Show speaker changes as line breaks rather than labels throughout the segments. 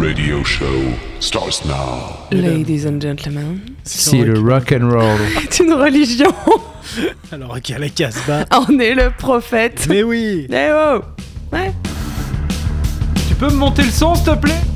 radio show starts now.
Ladies and gentlemen,
Si le rock and roll.
c'est une religion.
Alors, ok, la Casbah.
On est le prophète.
Mais oui
Eh oh Ouais.
Tu peux me monter le son, s'il te plaît?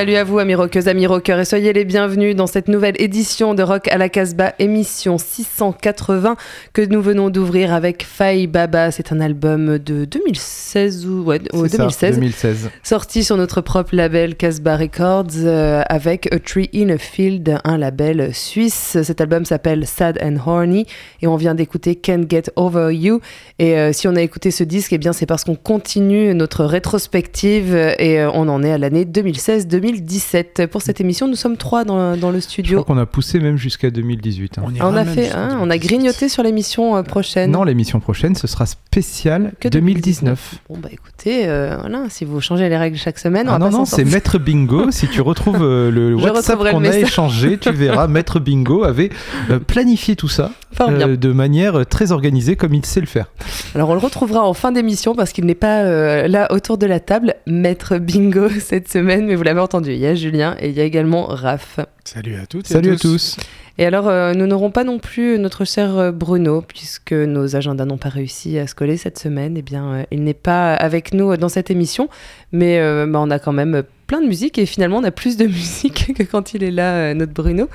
Salut à vous amis rockeuses, amis rockeurs et soyez les bienvenus dans cette nouvelle édition de Rock à la Casbah, émission 680 que nous venons d'ouvrir avec Faye Baba. C'est un album de 2016 ou ouais, oh,
C'est ça,
2016,
2016.
sorti sur notre propre label Casbah Records euh, avec A Tree in a Field, un label suisse. Cet album s'appelle Sad and Horny et on vient d'écouter Can't Get Over You. Et euh, si on a écouté ce disque, eh bien c'est parce qu'on continue notre rétrospective et euh, on en est à l'année 2016-2017. Pour cette émission, nous sommes trois dans, dans le
Je
studio.
crois qu'on a poussé même jusqu'à 2018. hein.
On,
a fait, hein, on a
2018.
grignoté sur l'émission euh, prochaine.
Non, l'émission prochaine, ce sera spécial
Que
2019.
Bon bah écoutez, euh, voilà, si vous changez les règles chaque semaine, on
Ah
va
non,
pas
non, c'est. Maître Bingo. si tu retrouves euh, le
Je
WhatsApp qu'on a échangé, tu verras, Maître Bingo avait euh, planifié tout ça euh, de manière très organisée comme il sait le faire.
Alors on le retrouvera en fin d'émission parce qu'il n'est pas euh, là autour de la table, maître bingo cette semaine, mais vous l'avez entendu, il y a Julien et il y a également Raph.
Salut à toutes et
Salut à tous.
Et alors euh, nous n'aurons pas non plus notre cher euh, Bruno, puisque nos agendas n'ont pas réussi à se coller cette semaine, eh bien euh, il n'est pas avec nous dans cette émission, mais euh, bah, on a quand même plein de musique et finalement on a plus de musique que quand il est là, euh, notre Bruno.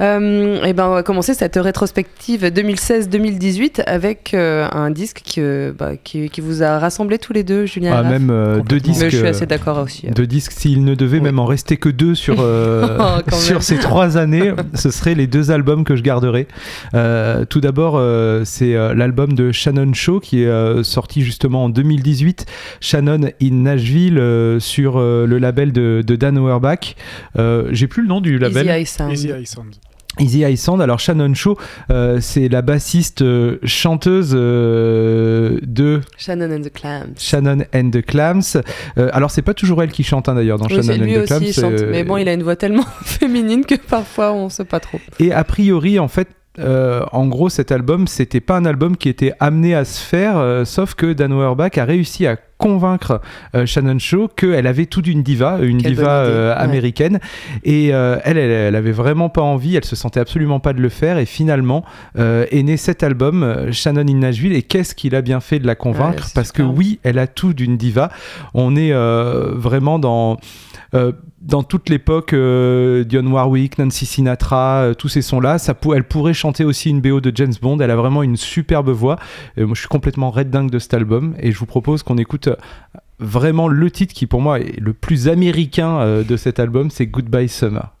Euh, et ben on va commencer cette rétrospective 2016-2018 avec euh, un disque qui, euh, bah, qui, qui vous a rassemblé tous les deux, Julien. et
Ah, même euh, deux disques.
Mais je suis assez d'accord aussi.
Deux disques, s'il ne devait
Oui.
même en rester que deux sur, euh,
Oh,
sur ces trois années, ce seraient les deux albums que je garderais. Euh, tout d'abord, euh, c'est euh, l'album de Shannon Shaw qui est euh, sorti justement en 2018. Shannon in Nashville euh, sur euh, le label de, de Dan Auerbach. Euh, J'ai plus le nom du label.
Easy Eye Sound.
Easy Eye Sound.
Easy Eye Sound. Alors Shannon Shaw, euh, c'est la bassiste euh, chanteuse euh, de
Shannon and the Clams.
Shannon and the Clams. Alors c'est pas toujours elle qui chante hein, d'ailleurs dans
Oui,
Shannon
lui
and the
aussi,
Clams.
il chante. Mais bon, il a une voix tellement féminine que parfois on sait pas trop.
Et a priori, en fait, euh, en gros, cet album, c'était pas un album qui était amené à se faire, euh, sauf que Dan Auerbach a réussi à convaincre euh, Shannon Shaw qu'elle avait tout d'une diva, une
Quelle
diva
ouais.
américaine, et elle, elle, elle avait vraiment pas envie, elle se sentait absolument pas de le faire, et finalement est né cet album, Shannon in Nashville, et qu'est-ce qu'il a bien fait de la convaincre,
Ouais,
parce que oui, elle a tout d'une diva. On est vraiment dans dans toute l'époque, euh, Dionne Warwick, Nancy Sinatra, euh, tous ces sons-là, elle pourrait chanter aussi une BO de James Bond. Elle a vraiment une superbe voix. Moi, je suis complètement red dingue de cet album et je vous propose qu'on écoute euh, vraiment le titre qui, pour moi, est le plus américain euh, de cet album, c'est Goodbye Summer.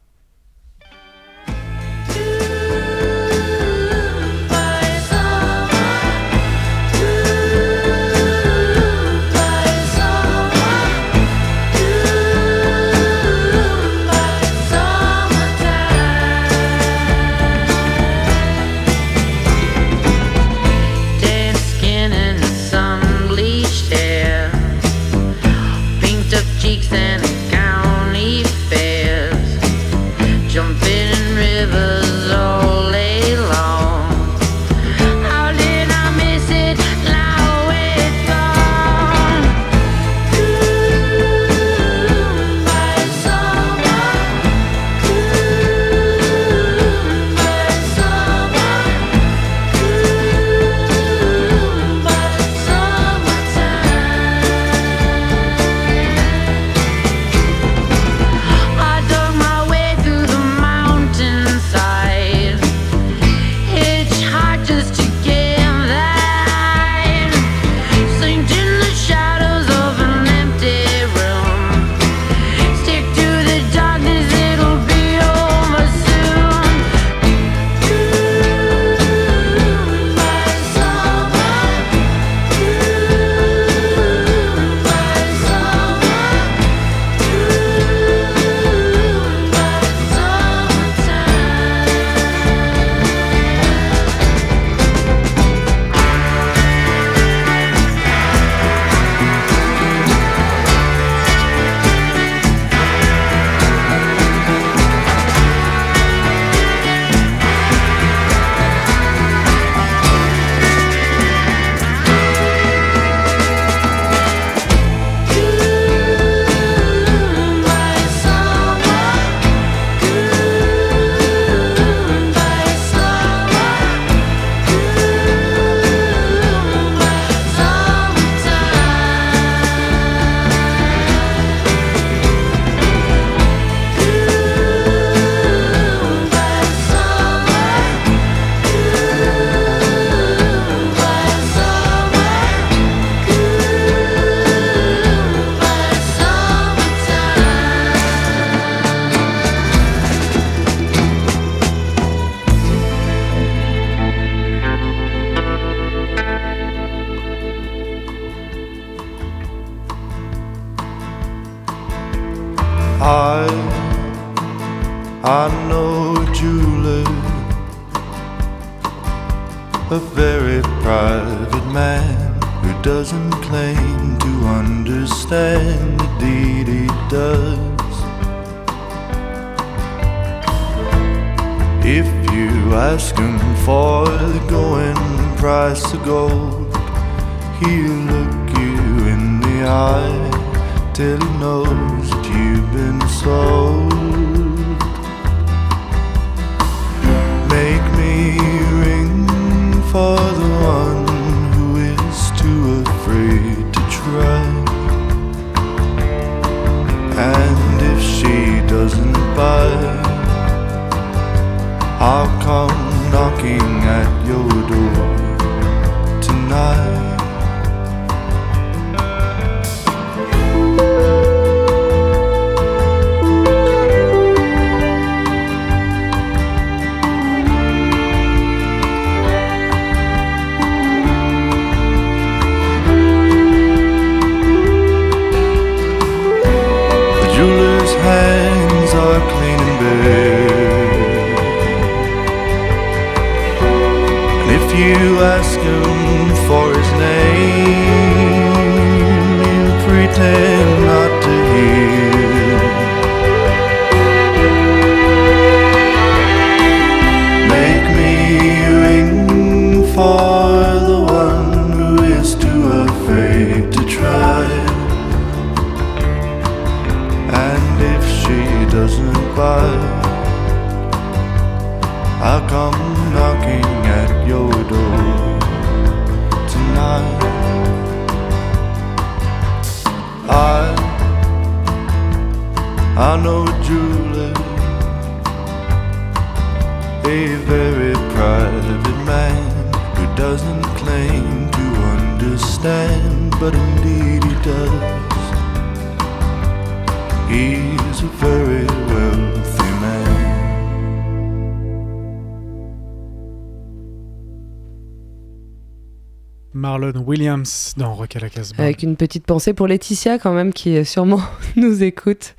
Williams dans Rock à la Casbah.
Avec une petite pensée pour Laetitia quand même qui sûrement nous écoute.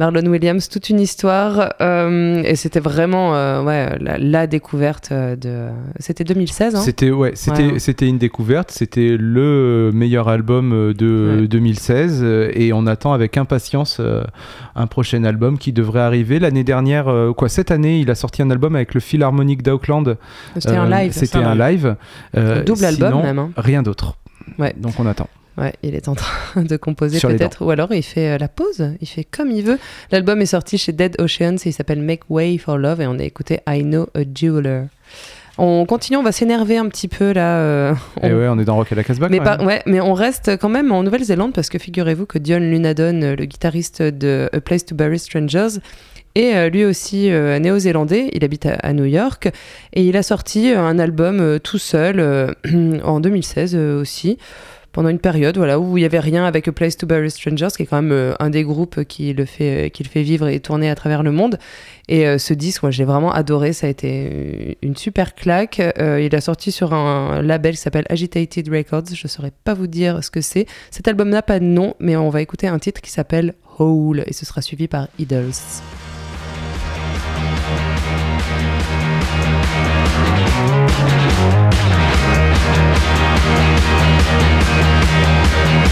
Marlon Williams, toute une histoire. euh, et c'était vraiment euh, ouais, la, la découverte euh, de... C'était 2016, hein?
C'était ouais, c'était
Ouais.
c'était une découverte, c'était le meilleur album de
Ouais.
2016 euh, et on attend avec impatience un prochain album qui devrait arriver l'année dernière quoi cette année, il a sorti un album avec le Philharmonic d'Auckland.
C'était un live.
C'était
un
live.
Double album même, hein.
Rien d'autre.
Ouais.
Donc on attend.
Ouais, il est en train de composer peut-être, ou alors il fait euh, la pause, il fait comme il veut. L'album est sorti chez Dead Oceans et il s'appelle Make Way for Love et on a écouté I Know a Jeweler. On continue, on va s'énerver un petit peu là. euh,
Et
on-
ouais, on est dans Rock à la Casbah.
mais, par- ouais, mais on reste quand même en Nouvelle-Zélande parce que figurez-vous que Dion Lunadon, euh, le guitariste de A Place to Bury Strangers, est euh, lui aussi euh, néo-zélandais. Il habite à, à New York et il a sorti euh, un album tout seul en 2016 euh, aussi. Pendant une période voilà, où il n'y avait rien avec A Place to Bury Strangers, qui est quand même euh, un des groupes qui le, fait, qui le fait vivre et tourner à travers le monde. Et euh, ce disque, moi, j'ai vraiment adoré. Ça a été une super claque. Euh, il a sorti sur un label qui s'appelle Agitated Records. Je ne saurais pas vous dire ce que c'est. Cet album n'a pas de nom, mais on va écouter un titre qui s'appelle Hole et ce sera suivi par Idols.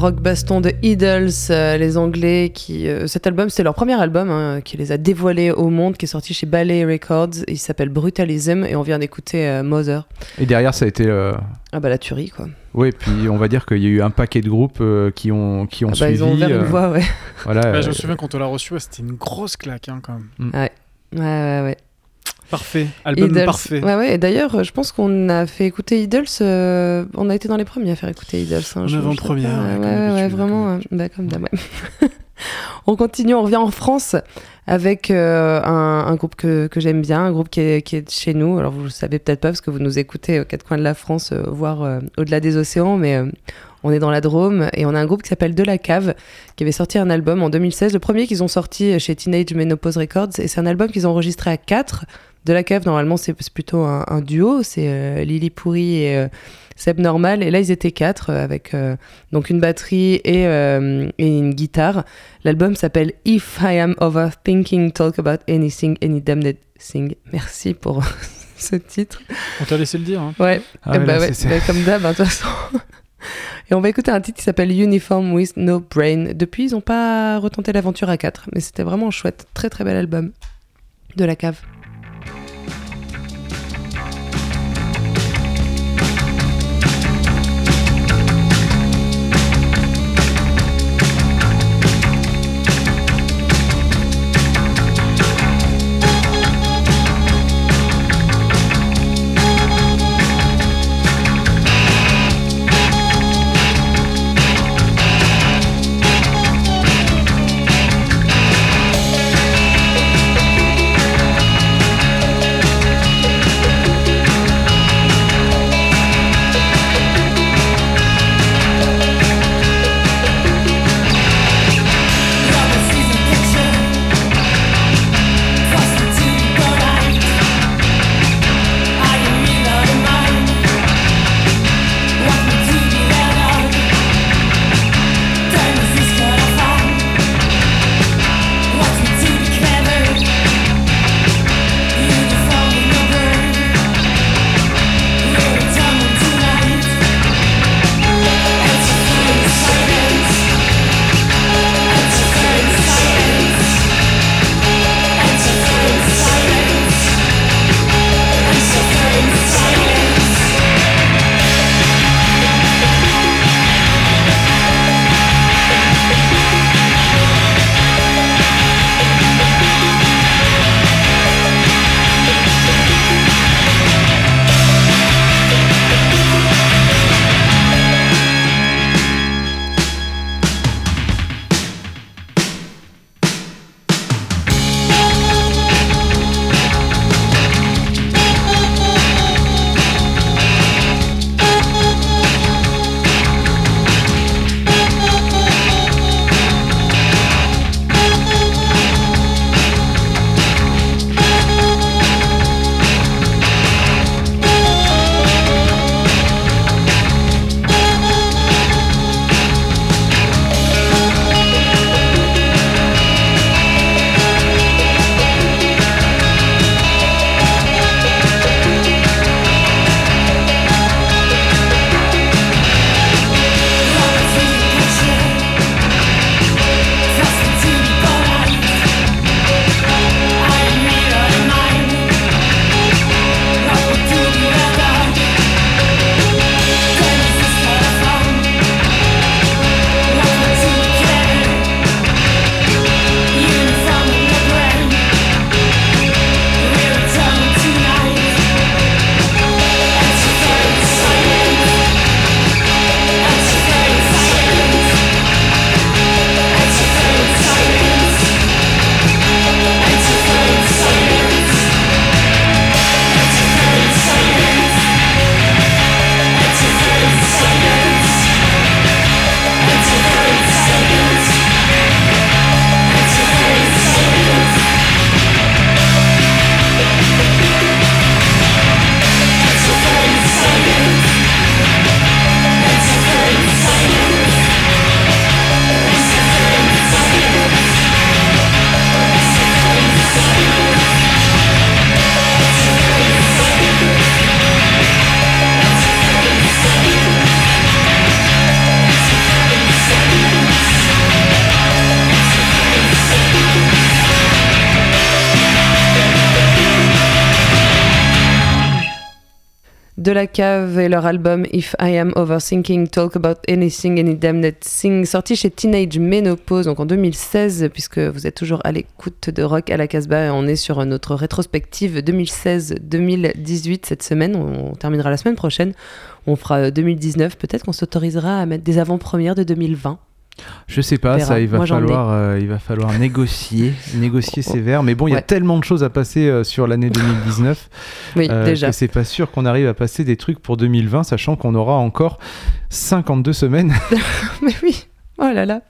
rock baston de Idols, euh, les Anglais, qui euh, cet album, c'est leur premier album hein, qui les a dévoilés au monde, qui est sorti chez Ballet Records. Il s'appelle Brutalism et on vient d'écouter euh, Mother.
Et derrière, ça a été. euh,
Ah bah la tuerie quoi.
Oui, puis on va dire qu'il y a eu un paquet de groupes euh, qui ont, qui ont
Ah bah,
suivi.
ils ont ouvert
euh,
une voie, ouais.
Voilà,
Bah, je me souviens quand on l'a reçu, c'était une grosse claque hein, quand même.
Ouais, ouais, ouais.
Parfait, album
Idols.
parfait.
Ouais, ouais. D'ailleurs, je pense qu'on a fait écouter Idols. euh, on a été dans les premiers à faire écouter Idols. hein,
En avant-première, ouais,
Ouais, ouais, vraiment.
comme
euh, bah, comme d'hab, ouais. on continue, on revient en France avec euh, un, un groupe que, que j'aime bien, un groupe qui est, qui est chez nous. Alors, vous le savez peut-être pas parce que vous nous écoutez aux quatre coins de la France, euh, voire au-delà des océans, mais on est dans la Drôme et on a un groupe qui s'appelle De la Cave qui avait sorti un album en 2016, le premier qu'ils ont sorti chez Teenage Menopause Records et c'est un album qu'ils ont enregistré à quatre. De la Cave, normalement, c'est plutôt un, un duo, c'est euh, Lily Pourri et euh, Seb Normal. Et là, ils étaient quatre euh, avec euh, donc une batterie et, euh, et une guitare. L'album s'appelle If I Am Overthinking, Talk About Anything, Any Damned Thing. Merci pour ce titre.
On t'a laissé le dire. Hein.
Ouais,
ah
eh bah
là,
ouais, bah comme d'hab, hein, de toute façon. Et on va écouter un titre qui s'appelle Uniform with No Brain. Depuis, ils n'ont pas retenté l'aventure à 4, mais c'était vraiment chouette. Très très bel album de la cave. De la cave et leur album If I Am Overthinking Talk About Anything Any Damn That Thing, sorti chez Teenage Menopause, donc en 2016, puisque vous êtes toujours à l'écoute de Rock à la Casbah et on est sur notre rétrospective 2016-2018 cette semaine. On terminera la semaine prochaine. On fera 2019. Peut-être qu'on s'autorisera à mettre des avant-premières de 2020.
Je sais pas,
verra.
ça, il va,
Moi, j'en ai.
falloir, euh, il va falloir négocier, négocier sévère. Mais bon, il y a tellement de choses à passer euh, sur l'année 2019
Oui,
euh,
déjà.
que c'est pas sûr qu'on arrive à passer des trucs pour 2020, sachant qu'on aura encore 52 semaines.
Mais oui. Oh là là.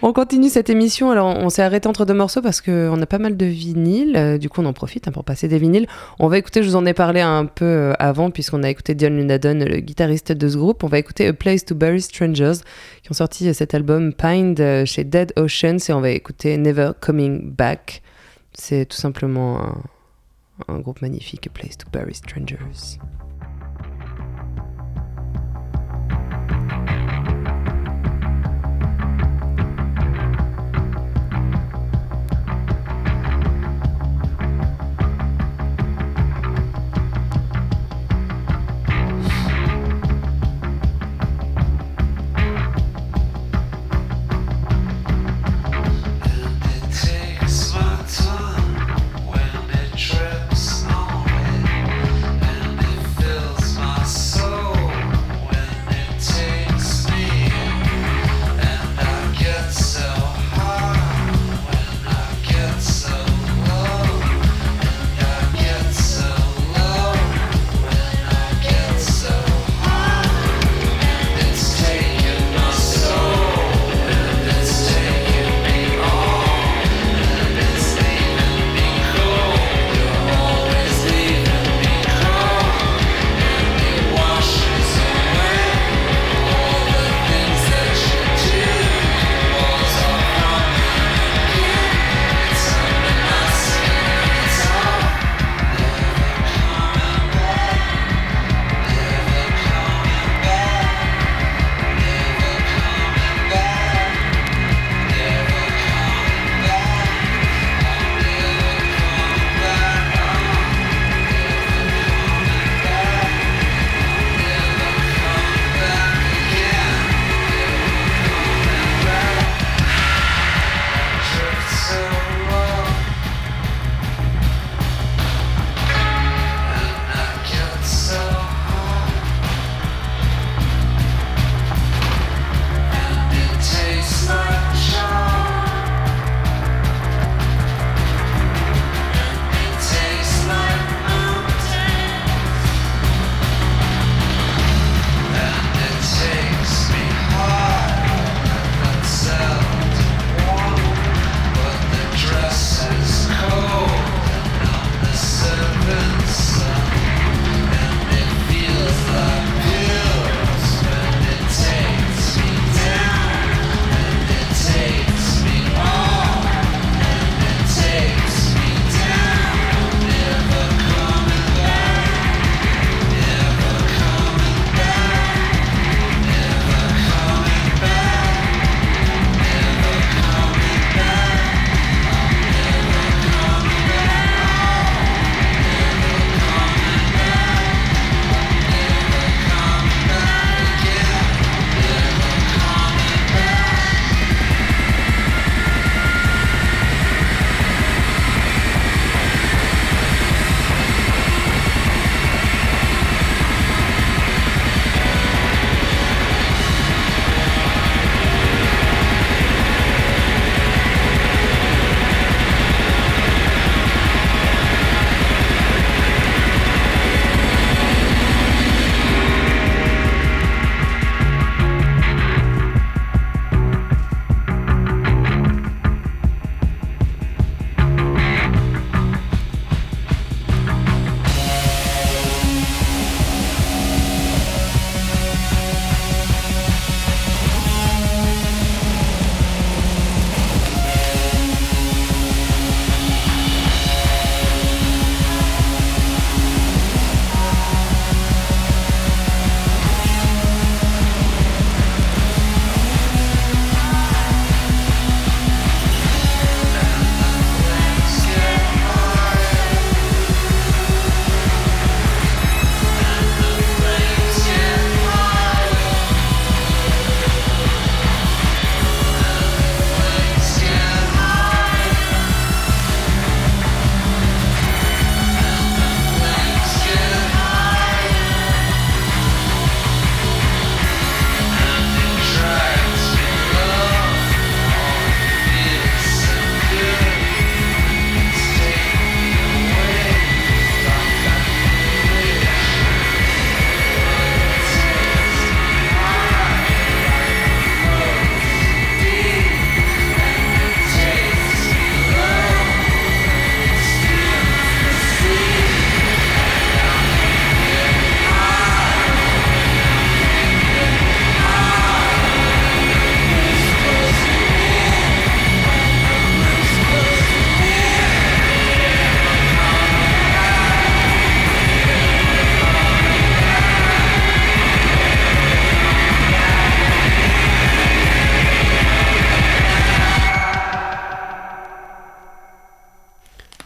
On continue cette émission. Alors, on s'est arrêté entre deux morceaux parce qu'on a pas mal de vinyles. Euh, du coup, on en profite hein, pour passer des vinyles. On va écouter, je vous en ai parlé un peu euh, avant, puisqu'on a écouté Dion Lunadon, le guitariste de ce groupe. On va écouter A Place to Bury Strangers, qui ont sorti euh, cet album Pined chez Dead Oceans. Et on va écouter Never Coming Back. C'est tout simplement un, un groupe magnifique, A Place to Bury Strangers.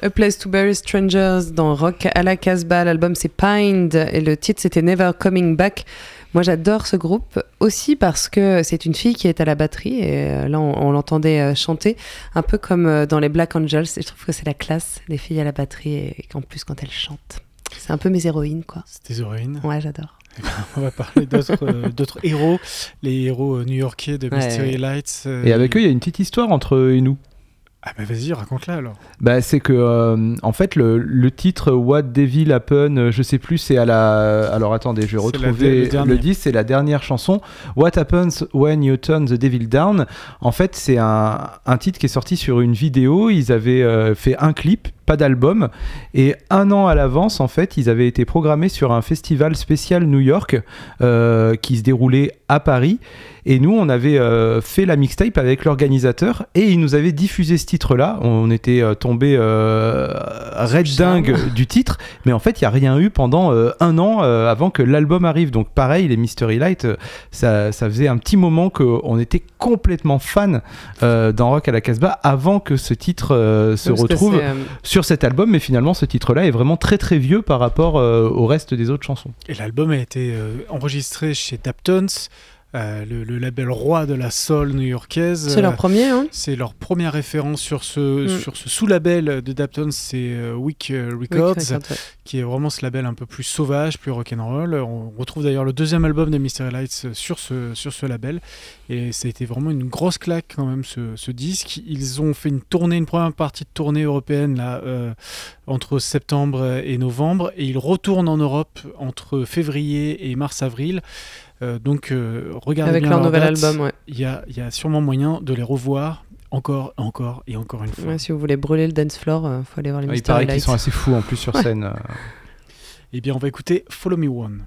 A Place to Bury Strangers dans Rock à la Casbah. L'album c'est Pined et le titre c'était Never Coming Back. Moi j'adore ce groupe aussi parce que c'est une fille qui est à la batterie et euh, là on, on l'entendait euh, chanter un peu comme euh, dans les Black Angels et je trouve que c'est la classe les filles à la batterie et qu'en plus quand elles chantent. C'est un peu mes héroïnes quoi.
C'est des héroïnes.
Ouais j'adore.
On va parler d'autres euh, d'autres héros, les héros new-yorkais de
Ouais.
Mystery Lights. euh,
Et avec eux, il y a une petite histoire entre eux et nous.
Ah bah vas-y, raconte-la alors.
Bah, c'est que euh, en fait le, le titre What Devil Happen, euh, je sais plus, c'est à la. Alors attendez, je vais retrouver
le
le. 10, c'est la dernière chanson. What Happens When You Turn the Devil Down. En fait, c'est un, un titre qui est sorti sur une vidéo. Ils avaient euh, fait un clip, pas d'album, et un an à l'avance, en fait, ils avaient été programmés sur un festival spécial New York euh, qui se déroulait à Paris. Et nous, on avait euh, fait la mixtape avec l'organisateur et il nous avait diffusé ce titre-là. On était euh, tombé euh, red dingue du titre, mais en fait, il n'y a rien eu pendant un an avant que l'album arrive. Donc, pareil, les Mystery Light, ça, ça faisait un petit moment qu'on était complètement fan dans Rock à la Casbah avant que ce titre se
Parce
retrouve
euh,
cet album. Mais finalement, ce titre-là est vraiment très très vieux par rapport euh, au reste des autres chansons.
Et l'album a été euh, enregistré chez Daptones, euh, le, le label roi de la soul new-yorkaise.
C'est leur
Euh,
premier hein.
C'est leur première référence sur ce,
Mm.
sur ce sous-label de Daptones, c'est euh, euh, Records,
Oui, Records, ouais.
qui est vraiment ce label un peu plus sauvage, plus rock'n'roll. On retrouve d'ailleurs le deuxième album des Mystery Lights sur ce, sur ce label. Et ça a été vraiment une grosse claque quand même ce, ce disque. Ils ont fait une tournée, une première partie de tournée européenne là, euh, entre septembre et novembre. Et ils retournent en Europe entre février et mars-avril. Euh, donc euh, regardez
Avec
bien
leur nouvel album ouais.
Il y a, il y a sûrement moyen de les revoir encore, encore et encore une fois.
Ouais, si vous voulez brûler le dance floor, euh, faut aller voir les
Ah, il paraît qu'ils sont assez fous en plus sur
Ouais.
scène. euh.
Eh bien, on va écouter Follow Me One.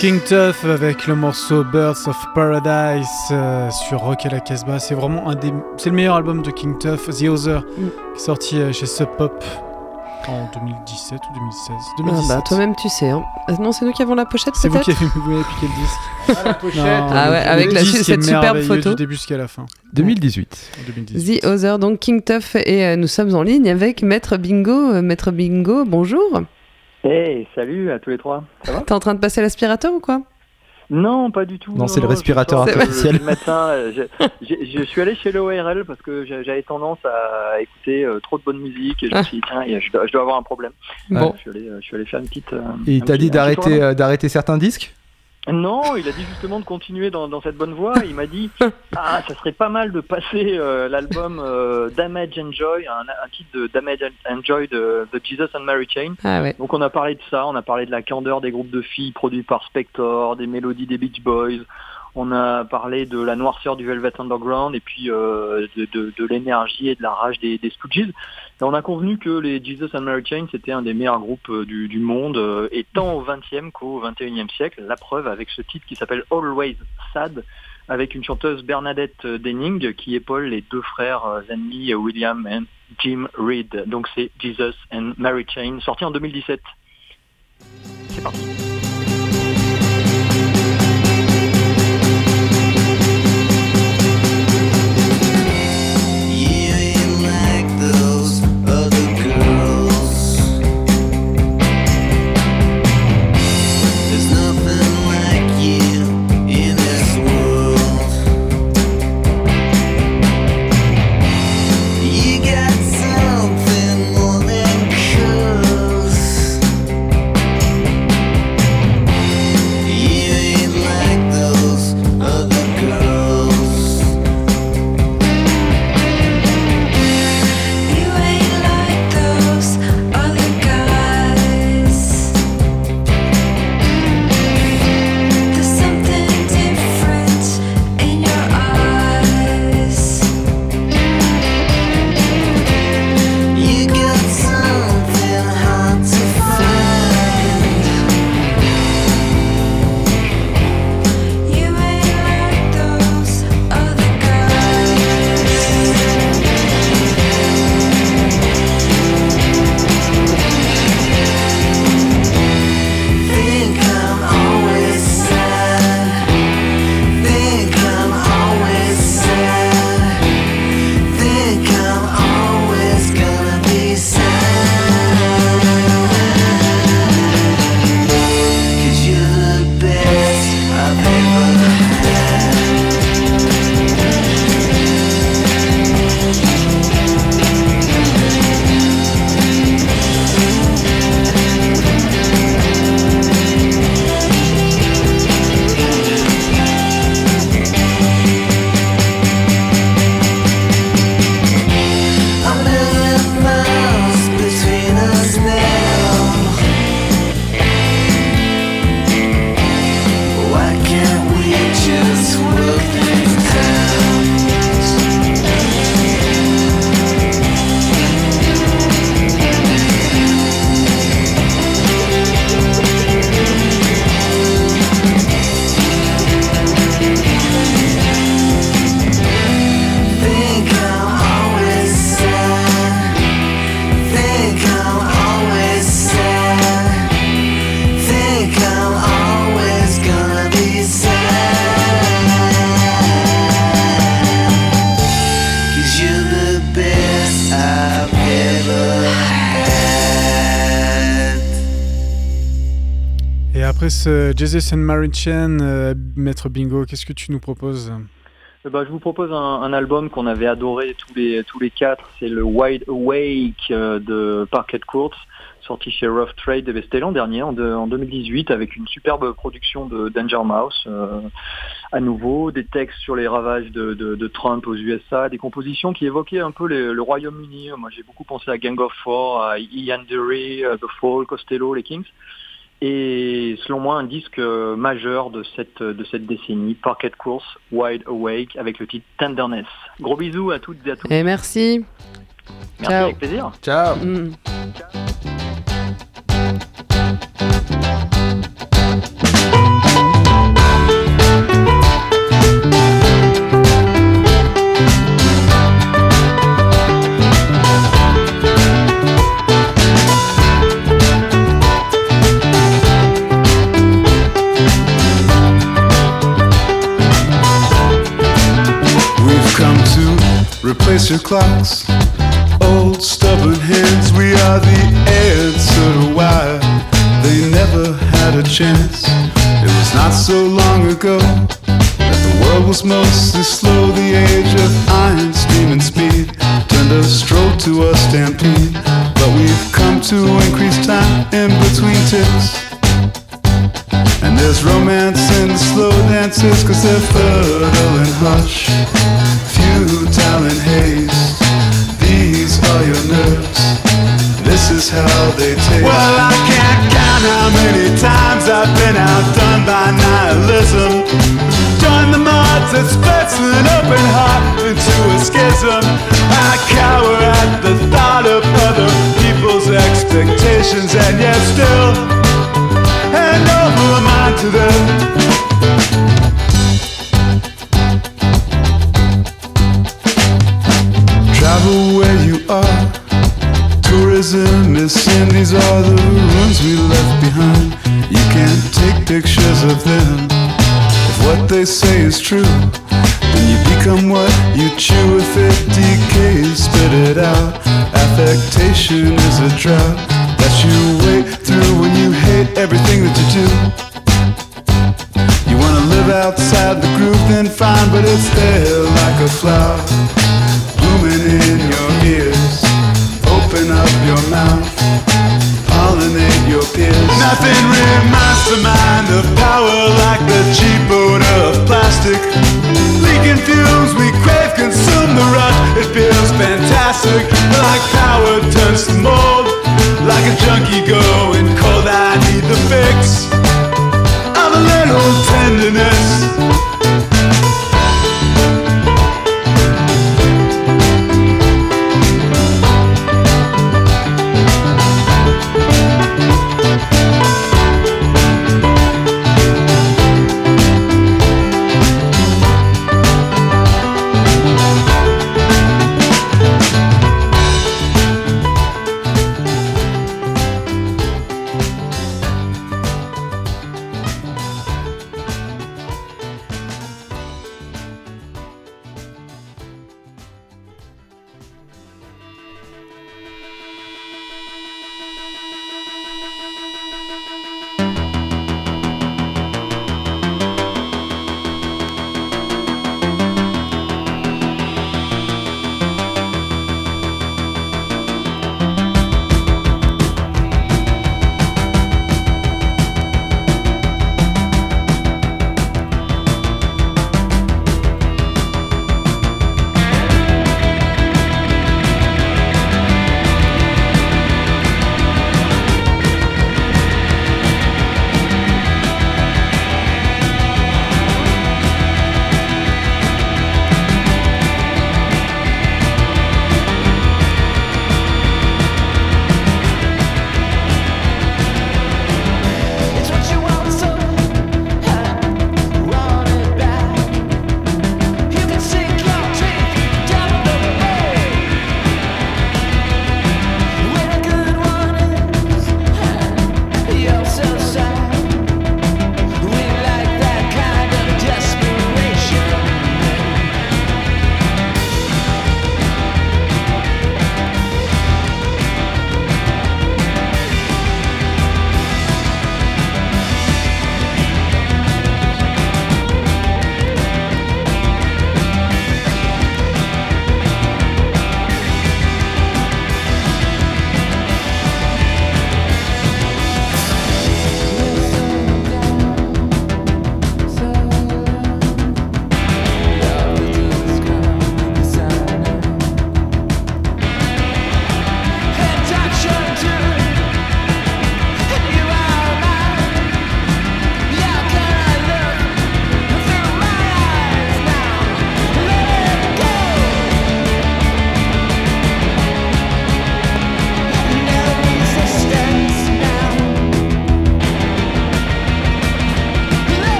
King Tuff avec le morceau Birds of Paradise euh, sur Rock à la Casbah. C'est vraiment un des. C'est le meilleur album de King Tuff, The Other,
Mm.
qui est sorti euh, chez Sub Pop en 2017 ou 2016.
Ah
2017.
bah toi-même tu sais. Hein. Ah, non, c'est nous qui avons la pochette
c'est vous
peut-être
qui avez, vous avez piqué le disque.
Ah, la pochette.
Non,
Ah ouais,
le
avec la- cette superbe photo.
Du début jusqu'à la fin.
2018.
en 2018.
The Other, donc King Tuff, et euh, nous sommes en ligne avec Maître Bingo. Euh, Maître Bingo, bonjour.
Hey, salut à tous les trois. Ça va?
T'es en train de passer l'aspirateur ou quoi?
Non, pas du tout.
Non, c'est le respirateur artificiel.
matin, euh, je, suis allé chez l'ORL parce que j'a- j'avais tendance à écouter euh, trop de bonne musique et je me suis dit, tiens, je dois, je dois avoir un problème.
Bon.
Je, suis allé, euh, je suis allé faire une petite. euh,
Et il t'a dit d'arrêter certains disques?
Non, il a dit justement de continuer dans, dans cette bonne voie. Il m'a dit ah ça serait pas mal de passer euh, l'album euh, Damage and Joy, un, un titre de Damage and Joy de, de Jesus and Mary Chain.
Ah ouais.
Donc on a parlé de ça, on a parlé de la candeur des groupes de filles produits par Spector, des mélodies des Beach Boys. On a parlé de la noirceur du Velvet Underground et puis euh, de, de- de l'énergie et de la rage des, des Stooges. On a convenu que les Jesus and Mary Chain c'était un des meilleurs groupes euh, du, monde, euh, et tant au 20e qu'au 21e siècle. La preuve avec ce titre qui s'appelle Always Sad, avec une chanteuse Bernadette Denning qui épaule les deux frères euh, ennemis euh, William et Jim Reed. Donc c'est Jesus and Mary Chain, sorti en 2017. C'est parti.
Jesus and Mary Chain, euh, Maître Bingo, qu'est-ce que tu nous proposes
Eh ben, je vous propose un, album qu'on avait adoré tous les tous les quatre. C'est le Wide Awake euh, de Parquet Courts, sorti chez Rough Trade. C'était l'an dernier, en, de- en 2018, avec une superbe production de Danger Mouse. euh, à nouveau, des textes sur les ravages de, Trump aux USA, des compositions qui évoquaient un peu le Royaume-Uni. Moi, j'ai beaucoup pensé à Gang of Four, à Ian Dury, The Fall, Costello, les Kings. Et selon moi, un disque euh, majeur de cette, de cette décennie, Parquet Course, Wide Awake, avec le titre Tenderness. Gros bisous à toutes et à tous.
Et merci.
Merci
ciao.
avec plaisir.
Ciao
Mm.
Pressure clocks. Old stubborn hands, we are the answer to why they never had a chance. It was not so long ago that the world was mostly slow. The age of iron, steam, and speed turned a stroll to a stampede. But we've come to increase time in between ticks. And there's romance in the slow dances, cause they're fertile and hush, futile and haste. These are your nerves, this is how they taste. Well, I can't count how many times I've been outdone by nihilism. Join the mods that splits an open heart into a schism. I cower at the thought of other people's expectations, and yet still hand over to them. Travel where you are. Tourism is sin. These are the ruins we left behind. You can't take pictures of them. If what they say is true, then you become what you chew. If it decays, spit it out. Affectation is a drought that you wait through when you hate everything that you do. You wanna live outside the groove, then fine, but it's there like a flower in your ears. Open up your mouth, pollinate your peers. Nothing reminds the mind of power like the cheap odor of plastic. Leaking fumes, we crave, consume the rut. It feels fantastic, like power turns to mold. Like a junkie going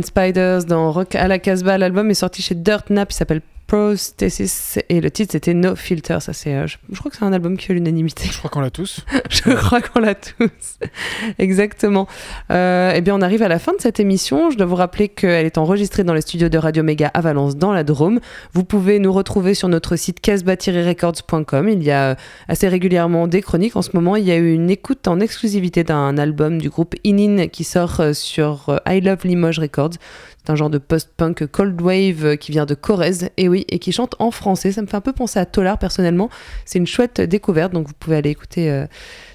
Spiders dans Rock à la Casbah. L'album est sorti chez Dirt Nap, il s'appelle Prosthesis et le titre c'était No Filter. Ça, c'est, euh, je, je crois que c'est un album qui fait l'unanimité.
Je crois qu'on l'a tous.
Je crois qu'on l'a tous. Exactement. Euh, eh bien, on arrive à la fin de cette émission. Je dois vous rappeler qu'elle est enregistrée dans les studios de Radio Méga à Valence, dans la Drôme. Vous pouvez nous retrouver sur notre site casbah-records.com. Il y a euh, assez régulièrement des chroniques. En ce moment, il y a eu une écoute en exclusivité d'un album du groupe Inin qui sort sur I Love Limoges Records. C'est un genre de post-punk cold wave qui vient de Corrèze, et oui, et qui chante en français. Ça me fait un peu penser à Tolar personnellement. C'est une chouette découverte, donc vous pouvez aller écouter euh,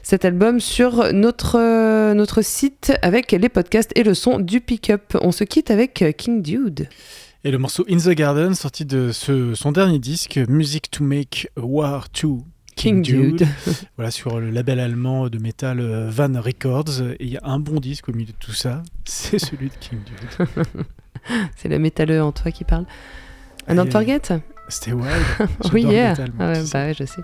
cet album sur notre, euh, notre site avec les podcasts et le son du pick-up. On se quitte avec King Dude.
Et le morceau In the Garden, sorti de ce, son dernier disque, Music to Make a War 2.
King Dude.
voilà, sur le label allemand de métal euh, Van Records. Et il y a un bon disque au milieu de tout ça, c'est celui de King Dude.
C'est le métalleux en toi qui parle. And
Et-
don't forget
C'était wild.
Oui,
moi,
Ah ouais, bah ouais, je sais.